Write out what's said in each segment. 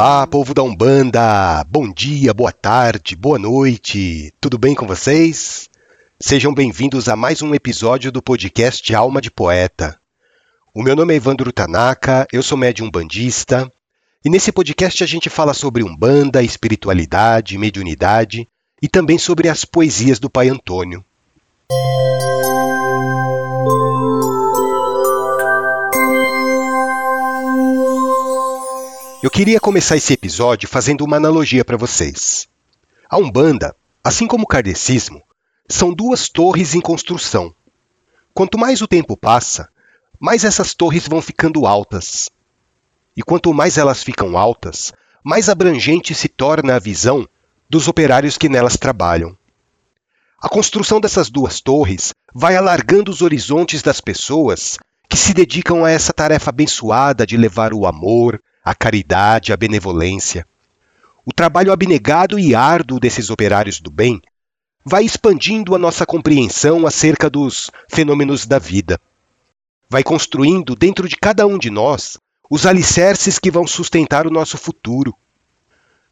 Olá, povo da Umbanda! Bom dia, boa tarde, boa noite! Tudo bem com vocês? Sejam bem-vindos a mais um episódio do podcast Alma de Poeta. O meu nome é Evandro Tanaka, eu sou médium bandista, e nesse podcast a gente fala sobre Umbanda, espiritualidade, mediunidade e também sobre as poesias do Pai Antônio. Eu queria começar esse episódio fazendo uma analogia para vocês. A Umbanda, assim como o kardecismo, são duas torres em construção. Quanto mais o tempo passa, mais essas torres vão ficando altas. E quanto mais elas ficam altas, mais abrangente se torna a visão dos operários que nelas trabalham. A construção dessas duas torres vai alargando os horizontes das pessoas que se dedicam a essa tarefa abençoada de levar o amor, a caridade, a benevolência. O trabalho abnegado e árduo desses operários do bem vai expandindo a nossa compreensão acerca dos fenômenos da vida. Vai construindo dentro de cada um de nós os alicerces que vão sustentar o nosso futuro.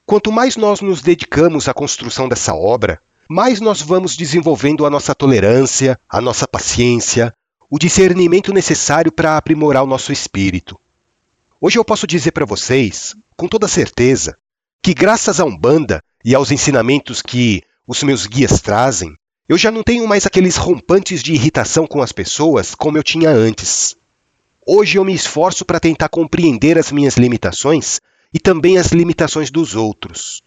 Quanto mais nós nos dedicamos à construção dessa obra, mais nós vamos desenvolvendo a nossa tolerância, a nossa paciência, o discernimento necessário para aprimorar o nosso espírito. Hoje eu posso dizer para vocês, com toda certeza, que graças à Umbanda e aos ensinamentos que os meus guias trazem, eu já não tenho mais aqueles rompantes de irritação com as pessoas como eu tinha antes. Hoje eu me esforço para tentar compreender as minhas limitações e também as limitações dos outros.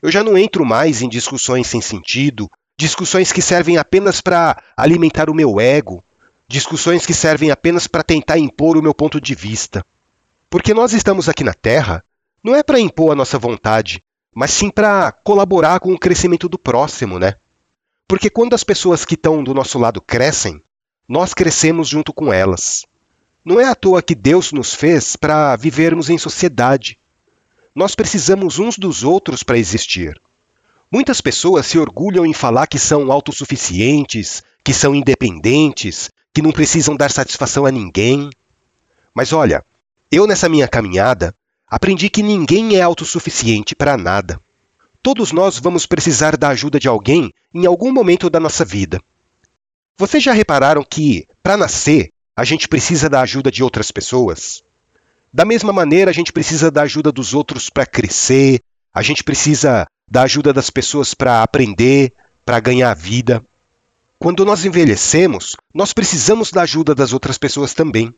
Eu já não entro mais em discussões sem sentido, discussões que servem apenas para alimentar o meu ego, discussões que servem apenas para tentar impor o meu ponto de vista. Porque nós estamos aqui na Terra não é para impor a nossa vontade, mas sim para colaborar com o crescimento do próximo, né? Porque quando as pessoas que estão do nosso lado crescem, nós crescemos junto com elas. Não é à toa que Deus nos fez para vivermos em sociedade. Nós precisamos uns dos outros para existir. Muitas pessoas se orgulham em falar que são autossuficientes, que são independentes, que não precisam dar satisfação a ninguém. Mas olha, eu, nessa minha caminhada, aprendi que ninguém é autossuficiente para nada. Todos nós vamos precisar da ajuda de alguém em algum momento da nossa vida. Vocês já repararam que, para nascer, a gente precisa da ajuda de outras pessoas? Da mesma maneira, a gente precisa da ajuda dos outros para crescer, a gente precisa da ajuda das pessoas para aprender, para ganhar vida. Quando nós envelhecemos, nós precisamos da ajuda das outras pessoas também.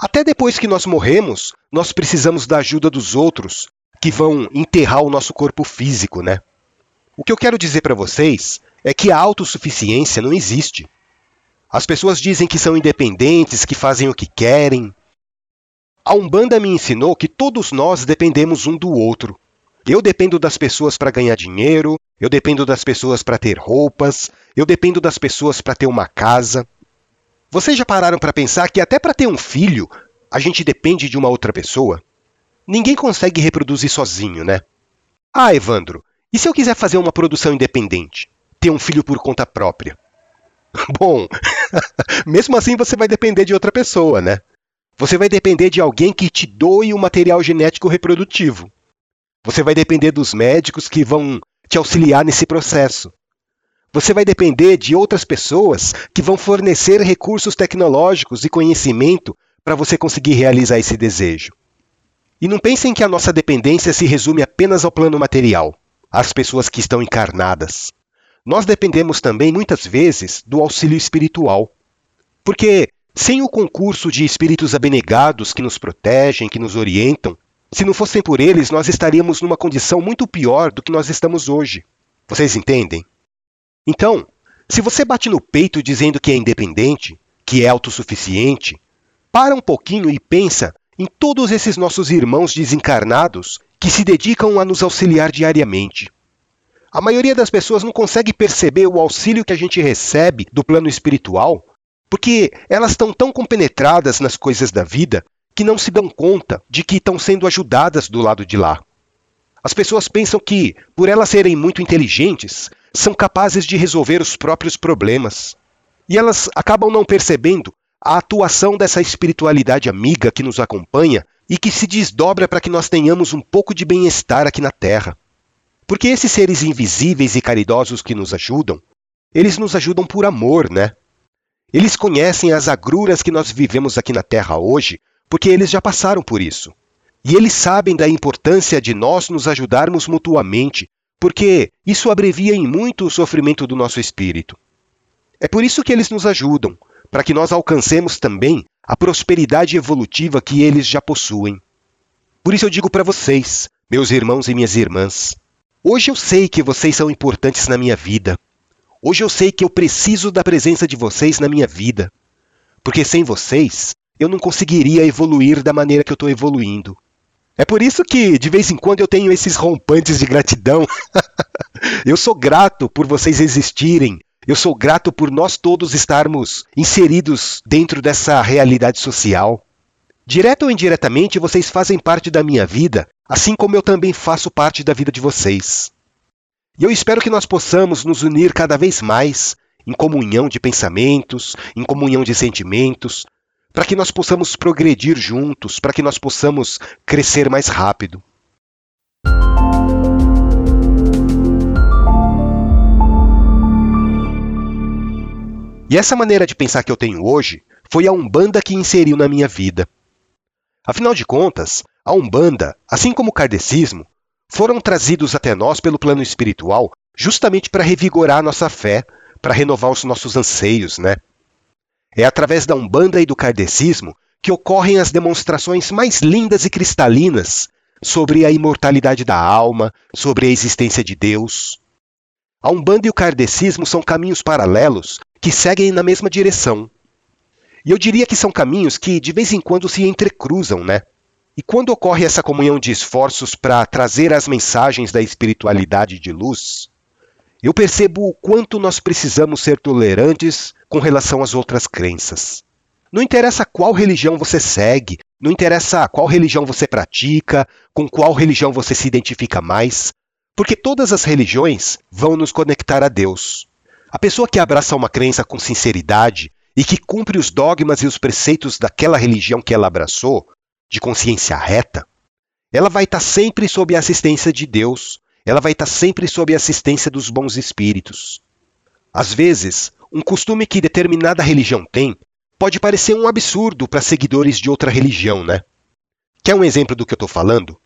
Até depois que nós morremos, nós precisamos da ajuda dos outros que vão enterrar o nosso corpo físico, né? O que eu quero dizer para vocês é que a autossuficiência não existe. As pessoas dizem que são independentes, que fazem o que querem. A Umbanda me ensinou que todos nós dependemos um do outro. Eu dependo das pessoas para ganhar dinheiro, eu dependo das pessoas para ter roupas, eu dependo das pessoas para ter uma casa. Vocês já pararam para pensar que até para ter um filho, a gente depende de uma outra pessoa? Ninguém consegue reproduzir sozinho, né? Ah, Evandro, e se eu quiser fazer uma produção independente? Ter um filho por conta própria? Bom, mesmo assim você vai depender de outra pessoa, né? Você vai depender de alguém que te doe o material genético reprodutivo. Você vai depender dos médicos que vão te auxiliar nesse processo. Você vai depender de outras pessoas que vão fornecer recursos tecnológicos e conhecimento para você conseguir realizar esse desejo. E não pensem que a nossa dependência se resume apenas ao plano material, às pessoas que estão encarnadas. Nós dependemos também, muitas vezes, do auxílio espiritual. Porque, sem o concurso de espíritos abnegados que nos protegem, que nos orientam, se não fossem por eles, nós estaríamos numa condição muito pior do que nós estamos hoje. Vocês entendem? Então, se você bate no peito dizendo que é independente, que é autossuficiente, para um pouquinho e pensa em todos esses nossos irmãos desencarnados que se dedicam a nos auxiliar diariamente. A maioria das pessoas não consegue perceber o auxílio que a gente recebe do plano espiritual, porque elas estão tão compenetradas nas coisas da vida que não se dão conta de que estão sendo ajudadas do lado de lá. As pessoas pensam que, por elas serem muito inteligentes, são capazes de resolver os próprios problemas. E elas acabam não percebendo a atuação dessa espiritualidade amiga que nos acompanha e que se desdobra para que nós tenhamos um pouco de bem-estar aqui na Terra. Porque esses seres invisíveis e caridosos que nos ajudam, eles nos ajudam por amor, né? Eles conhecem as agruras que nós vivemos aqui na Terra hoje, porque eles já passaram por isso. E eles sabem da importância de nós nos ajudarmos mutuamente, porque isso abrevia em muito o sofrimento do nosso espírito. É por isso que eles nos ajudam, para que nós alcancemos também a prosperidade evolutiva que eles já possuem. Por isso eu digo para vocês, meus irmãos e minhas irmãs, hoje eu sei que vocês são importantes na minha vida. Hoje eu sei que eu preciso da presença de vocês na minha vida. Porque sem vocês, eu não conseguiria evoluir da maneira que eu estou evoluindo. É por isso que, de vez em quando, eu tenho esses rompantes de gratidão. eu sou grato por vocês existirem, eu sou grato por nós todos estarmos inseridos dentro dessa realidade social. Direto ou indiretamente, vocês fazem parte da minha vida, assim como eu também faço parte da vida de vocês. E eu espero que nós possamos nos unir cada vez mais em comunhão de pensamentos, em comunhão de sentimentos, para que nós possamos progredir juntos, para que nós possamos crescer mais rápido. E essa maneira de pensar que eu tenho hoje foi a Umbanda que inseriu na minha vida. Afinal de contas, a Umbanda, assim como o kardecismo, foram trazidos até nós pelo plano espiritual justamente para revigorar nossa fé, para renovar os nossos anseios, né? É através da Umbanda e do kardecismo que ocorrem as demonstrações mais lindas e cristalinas sobre a imortalidade da alma, sobre a existência de Deus. A Umbanda e o kardecismo são caminhos paralelos que seguem na mesma direção. E eu diria que são caminhos que de vez em quando se entrecruzam, né? E quando ocorre essa comunhão de esforços para trazer as mensagens da espiritualidade de luz, eu percebo o quanto nós precisamos ser tolerantes com relação às outras crenças. Não interessa qual religião você segue, não interessa qual religião você pratica, com qual religião você se identifica mais, porque todas as religiões vão nos conectar a Deus. A pessoa que abraça uma crença com sinceridade e que cumpre os dogmas e os preceitos daquela religião que ela abraçou, de consciência reta, ela vai estar sempre sob a assistência de Deus, ela vai estar sempre sob a assistência dos bons espíritos. Às vezes, um costume que determinada religião tem pode parecer um absurdo para seguidores de outra religião, né? Quer um exemplo do que eu estou falando?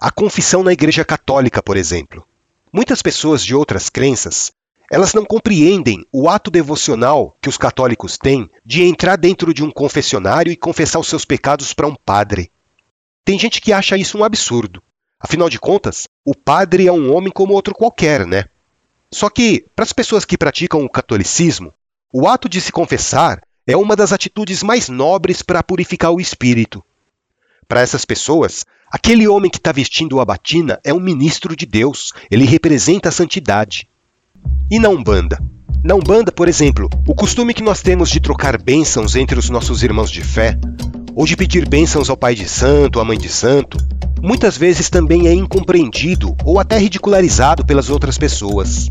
A confissão na Igreja Católica, por exemplo. Muitas pessoas de outras crenças elas não compreendem o ato devocional que os católicos têm de entrar dentro de um confessionário e confessar os seus pecados para um padre. Tem gente que acha isso um absurdo. Afinal de contas, o padre é um homem como outro qualquer, né? Só que, para as pessoas que praticam o catolicismo, o ato de se confessar é uma das atitudes mais nobres para purificar o espírito. Para essas pessoas, aquele homem que está vestindo a batina é um ministro de Deus, ele representa a santidade. E na Umbanda? Na Umbanda, por exemplo, o costume que nós temos de trocar bênçãos entre os nossos irmãos de fé, ou de pedir bênçãos ao pai de santo, à mãe de santo, muitas vezes também é incompreendido ou até ridicularizado pelas outras pessoas.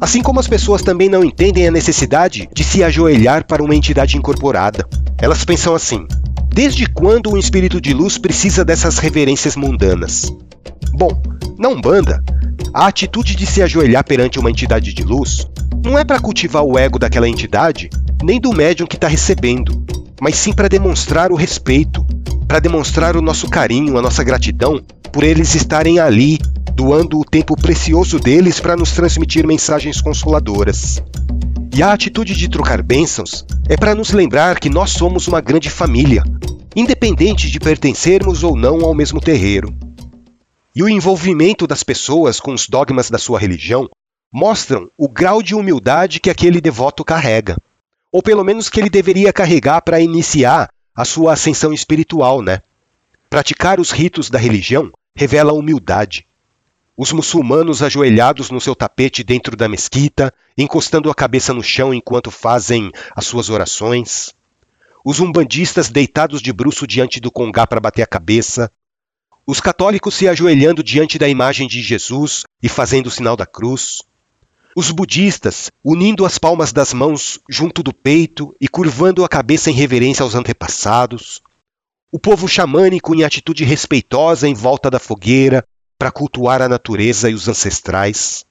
Assim como as pessoas também não entendem a necessidade de se ajoelhar para uma entidade incorporada. Elas pensam assim: desde quando um espírito de luz precisa dessas reverências mundanas? Bom, na Umbanda, a atitude de se ajoelhar perante uma entidade de luz não é para cultivar o ego daquela entidade, nem do médium que está recebendo, mas sim para demonstrar o respeito, para demonstrar o nosso carinho, a nossa gratidão por eles estarem ali, doando o tempo precioso deles para nos transmitir mensagens consoladoras. E a atitude de trocar bênçãos é para nos lembrar que nós somos uma grande família, independente de pertencermos ou não ao mesmo terreiro. E o envolvimento das pessoas com os dogmas da sua religião mostram o grau de humildade que aquele devoto carrega, ou pelo menos que ele deveria carregar para iniciar a sua ascensão espiritual, né? Praticar os ritos da religião revela humildade. Os muçulmanos ajoelhados no seu tapete dentro da mesquita, encostando a cabeça no chão enquanto fazem as suas orações. Os umbandistas deitados de bruço diante do congá para bater a cabeça, os católicos se ajoelhando diante da imagem de Jesus e fazendo o sinal da cruz, os budistas unindo as palmas das mãos junto do peito e curvando a cabeça em reverência aos antepassados, o povo xamânico em atitude respeitosa em volta da fogueira para cultuar a natureza e os ancestrais.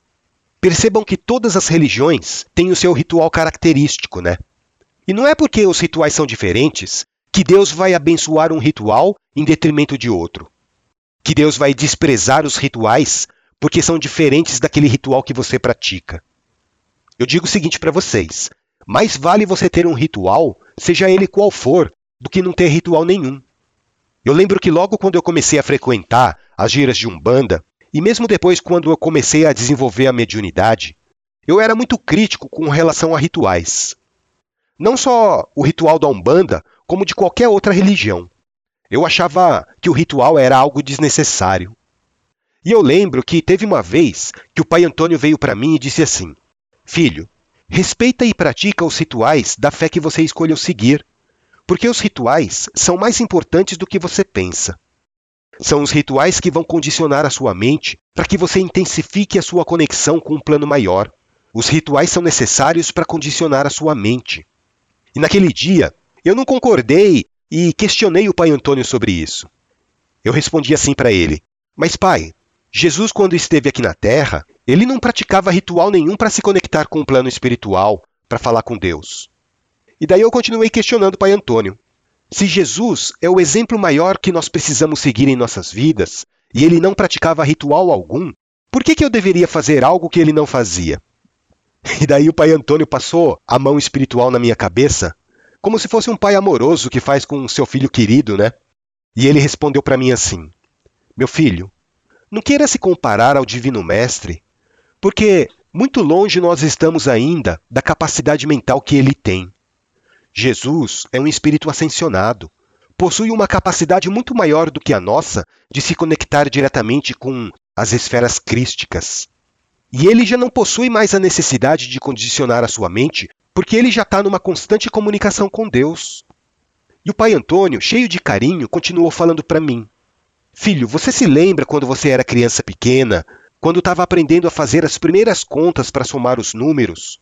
Percebam que todas as religiões têm o seu ritual característico, né? E não é porque os rituais são diferentes que Deus vai abençoar um ritual em detrimento de outro. Que Deus vai desprezar os rituais porque são diferentes daquele ritual que você pratica. Eu digo o seguinte para vocês: mais vale você ter um ritual, seja ele qual for, do que não ter ritual nenhum. Eu lembro que logo quando eu comecei a frequentar as giras de Umbanda, e mesmo depois quando eu comecei a desenvolver a mediunidade, eu era muito crítico com relação a rituais. Não só o ritual da Umbanda, como de qualquer outra religião. Eu achava que o ritual era algo desnecessário. E eu lembro que teve uma vez que o pai Antônio veio para mim e disse assim: Filho, respeita e pratica os rituais da fé que você escolheu seguir, porque os rituais são mais importantes do que você pensa. São os rituais que vão condicionar a sua mente para que você intensifique a sua conexão com um plano maior. Os rituais são necessários para condicionar a sua mente. E naquele dia, eu não concordei e questionei o pai Antônio sobre isso. Eu respondi assim para ele: Mas, pai, Jesus, quando esteve aqui na Terra, ele não praticava ritual nenhum para se conectar com o plano espiritual, para falar com Deus. E daí eu continuei questionando o pai Antônio. Se Jesus é o exemplo maior que nós precisamos seguir em nossas vidas, e ele não praticava ritual algum, por que, que eu deveria fazer algo que ele não fazia? E daí o pai Antônio passou a mão espiritual na minha cabeça, como se fosse um pai amoroso que faz com seu filho querido, né? E ele respondeu para mim assim: Meu filho, não queira se comparar ao Divino Mestre, porque muito longe nós estamos ainda da capacidade mental que ele tem. Jesus é um espírito ascensionado, possui uma capacidade muito maior do que a nossa de se conectar diretamente com as esferas crísticas. E ele já não possui mais a necessidade de condicionar a sua mente, porque ele já está numa constante comunicação com Deus. E o pai Antônio, cheio de carinho, continuou falando para mim: Filho, você se lembra quando você era criança pequena, quando estava aprendendo a fazer as primeiras contas para somar os números?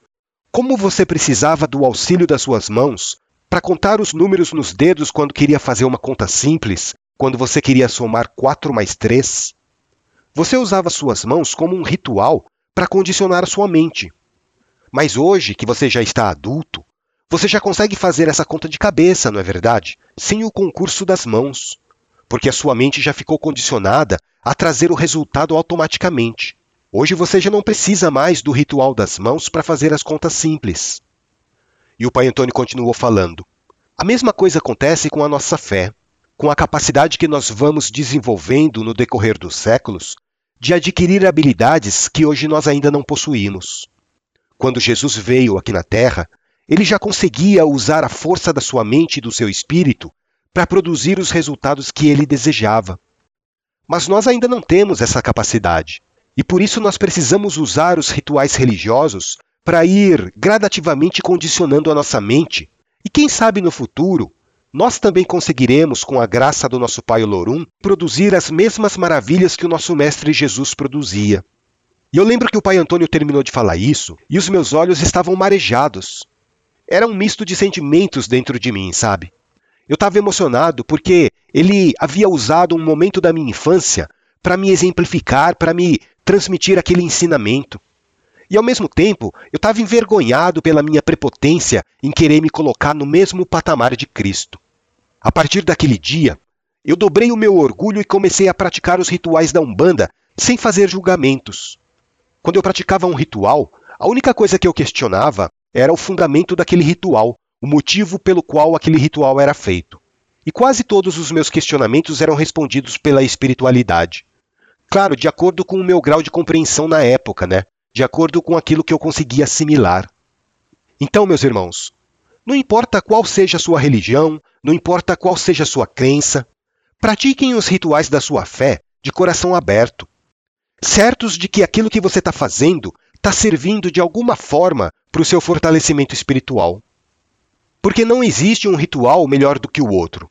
Como você precisava do auxílio das suas mãos para contar os números nos dedos quando queria fazer uma conta simples, quando você queria somar 4 mais 3? Você usava suas mãos como um ritual para condicionar a sua mente. Mas hoje, que você já está adulto, você já consegue fazer essa conta de cabeça, não é verdade? Sem o concurso das mãos porque a sua mente já ficou condicionada a trazer o resultado automaticamente. Hoje você já não precisa mais do ritual das mãos para fazer as contas simples. E o pai Antônio continuou falando. A mesma coisa acontece com a nossa fé, com a capacidade que nós vamos desenvolvendo no decorrer dos séculos de adquirir habilidades que hoje nós ainda não possuímos. Quando Jesus veio aqui na Terra, ele já conseguia usar a força da sua mente e do seu espírito para produzir os resultados que ele desejava. Mas nós ainda não temos essa capacidade, e por isso nós precisamos usar os rituais religiosos para ir gradativamente condicionando a nossa mente, e quem sabe no futuro nós também conseguiremos, com a graça do nosso Pai Olorum, produzir as mesmas maravilhas que o nosso Mestre Jesus produzia. E eu lembro que o Pai Antônio terminou de falar isso e os meus olhos estavam marejados. Era um misto de sentimentos dentro de mim, sabe? Eu estava emocionado porque ele havia usado um momento da minha infância para me exemplificar, para me transmitir aquele ensinamento. E ao mesmo tempo, eu estava envergonhado pela minha prepotência em querer me colocar no mesmo patamar de Cristo. A partir daquele dia, eu dobrei o meu orgulho e comecei a praticar os rituais da Umbanda sem fazer julgamentos. Quando eu praticava um ritual, a única coisa que eu questionava era o fundamento daquele ritual, o motivo pelo qual aquele ritual era feito. E quase todos os meus questionamentos eram respondidos pela espiritualidade. Claro, de acordo com o meu grau de compreensão na época, né? De acordo com aquilo que eu conseguia assimilar. Então, meus irmãos, não importa qual seja a sua religião, não importa qual seja a sua crença, pratiquem os rituais da sua fé de coração aberto, certos de que aquilo que você está fazendo está servindo de alguma forma para o seu fortalecimento espiritual. Porque não existe um ritual melhor do que o outro.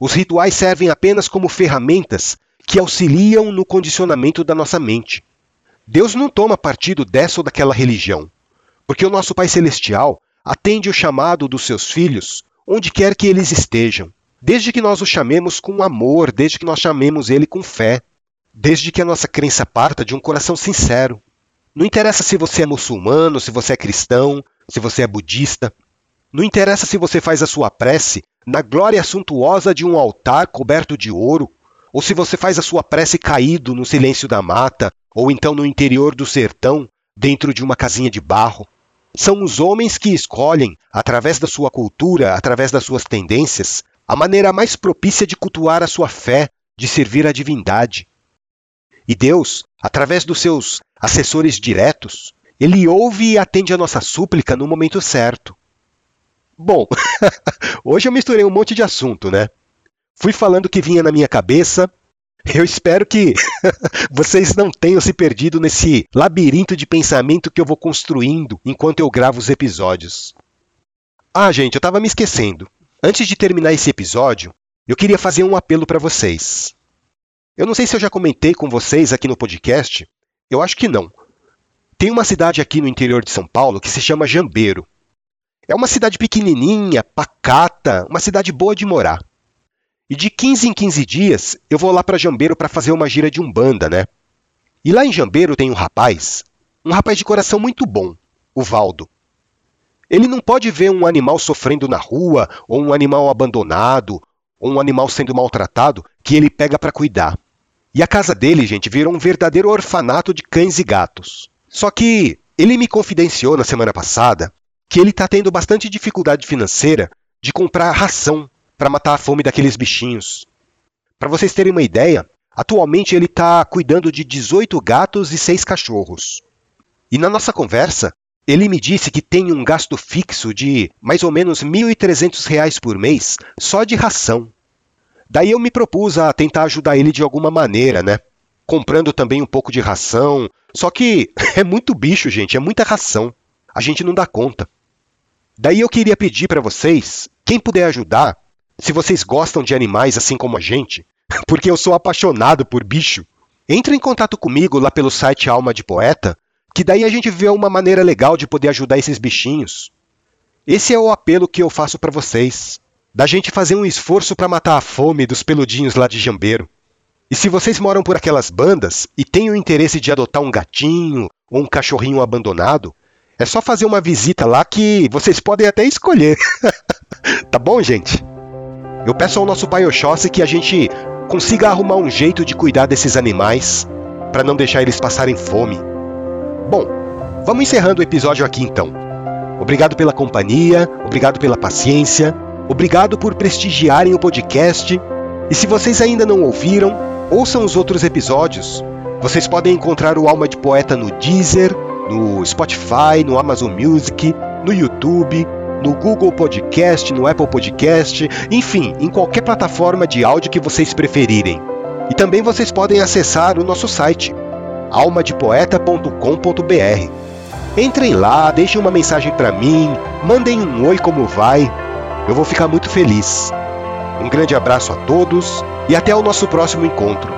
Os rituais servem apenas como ferramentas que auxiliam no condicionamento da nossa mente. Deus não toma partido dessa ou daquela religião, porque o nosso Pai Celestial atende o chamado dos seus filhos onde quer que eles estejam. desde que nós o chamemos com amor, desde que nós chamemos ele com fé, desde que a nossa crença parta de um coração sincero. Não interessa se você é muçulmano, se você é cristão, se você é budista. Não interessa se você faz a sua prece na glória suntuosa de um altar coberto de ouro, ou se você faz a sua prece caído no silêncio da mata, ou então no interior do sertão, dentro de uma casinha de barro. São os homens que escolhem, através da sua cultura, através das suas tendências, a maneira mais propícia de cultuar a sua fé, de servir a divindade. E Deus, através dos seus assessores diretos, ele ouve e atende a nossa súplica no momento certo. Bom, hoje eu misturei um monte de assunto, né? Fui falando o que vinha na minha cabeça. Eu espero que vocês não tenham se perdido nesse labirinto de pensamento que eu vou construindo enquanto eu gravo os episódios. Ah, gente, eu estava me esquecendo. Antes de terminar esse episódio, eu queria fazer um apelo para vocês. Eu não sei se eu já comentei com vocês aqui no podcast, eu acho que não. Tem uma cidade aqui no interior de São Paulo que se chama Jambeiro. É uma cidade pequenininha, pacata, uma cidade boa de morar. E de 15 em 15 dias eu vou lá para Jambeiro para fazer uma gira de umbanda, né? E lá em Jambeiro tem um rapaz, um rapaz de coração muito bom, o Valdo. Ele não pode ver um animal sofrendo na rua, ou um animal abandonado, ou um animal sendo maltratado, que ele pega para cuidar. E a casa dele, gente, virou um verdadeiro orfanato de cães e gatos. Só que ele me confidenciou na semana passada que ele está tendo bastante dificuldade financeira de comprar ração para matar a fome daqueles bichinhos. Para vocês terem uma ideia, atualmente ele está cuidando de 18 gatos e 6 cachorros. E na nossa conversa, ele me disse que tem um gasto fixo de mais ou menos R$ 1.300 por mês só de ração. Daí eu me propus a tentar ajudar ele de alguma maneira, né? Comprando também um pouco de ração. Só que é muito bicho, gente, é muita ração. A gente não dá conta. Daí eu queria pedir para vocês, quem puder ajudar, se vocês gostam de animais assim como a gente, porque eu sou apaixonado por bicho, entre em contato comigo lá pelo site Alma de Poeta, que daí a gente vê uma maneira legal de poder ajudar esses bichinhos. Esse é o apelo que eu faço para vocês, da gente fazer um esforço para matar a fome dos peludinhos lá de Jambeiro. E se vocês moram por aquelas bandas e têm o interesse de adotar um gatinho ou um cachorrinho abandonado, é só fazer uma visita lá que vocês podem até escolher. tá bom, gente? Eu peço ao nosso Pai Oxóssi que a gente consiga arrumar um jeito de cuidar desses animais para não deixar eles passarem fome. Bom, vamos encerrando o episódio aqui então. Obrigado pela companhia, obrigado pela paciência, obrigado por prestigiarem o podcast. E se vocês ainda não ouviram, ouçam os outros episódios. Vocês podem encontrar o Alma de Poeta no Deezer, no Spotify, no Amazon Music, no YouTube, no Google Podcast, no Apple Podcast, enfim, em qualquer plataforma de áudio que vocês preferirem. E também vocês podem acessar o nosso site, almadepoeta.com.br. Entrem lá, deixem uma mensagem para mim, mandem um oi como vai. Eu vou ficar muito feliz. Um grande abraço a todos e até o nosso próximo encontro.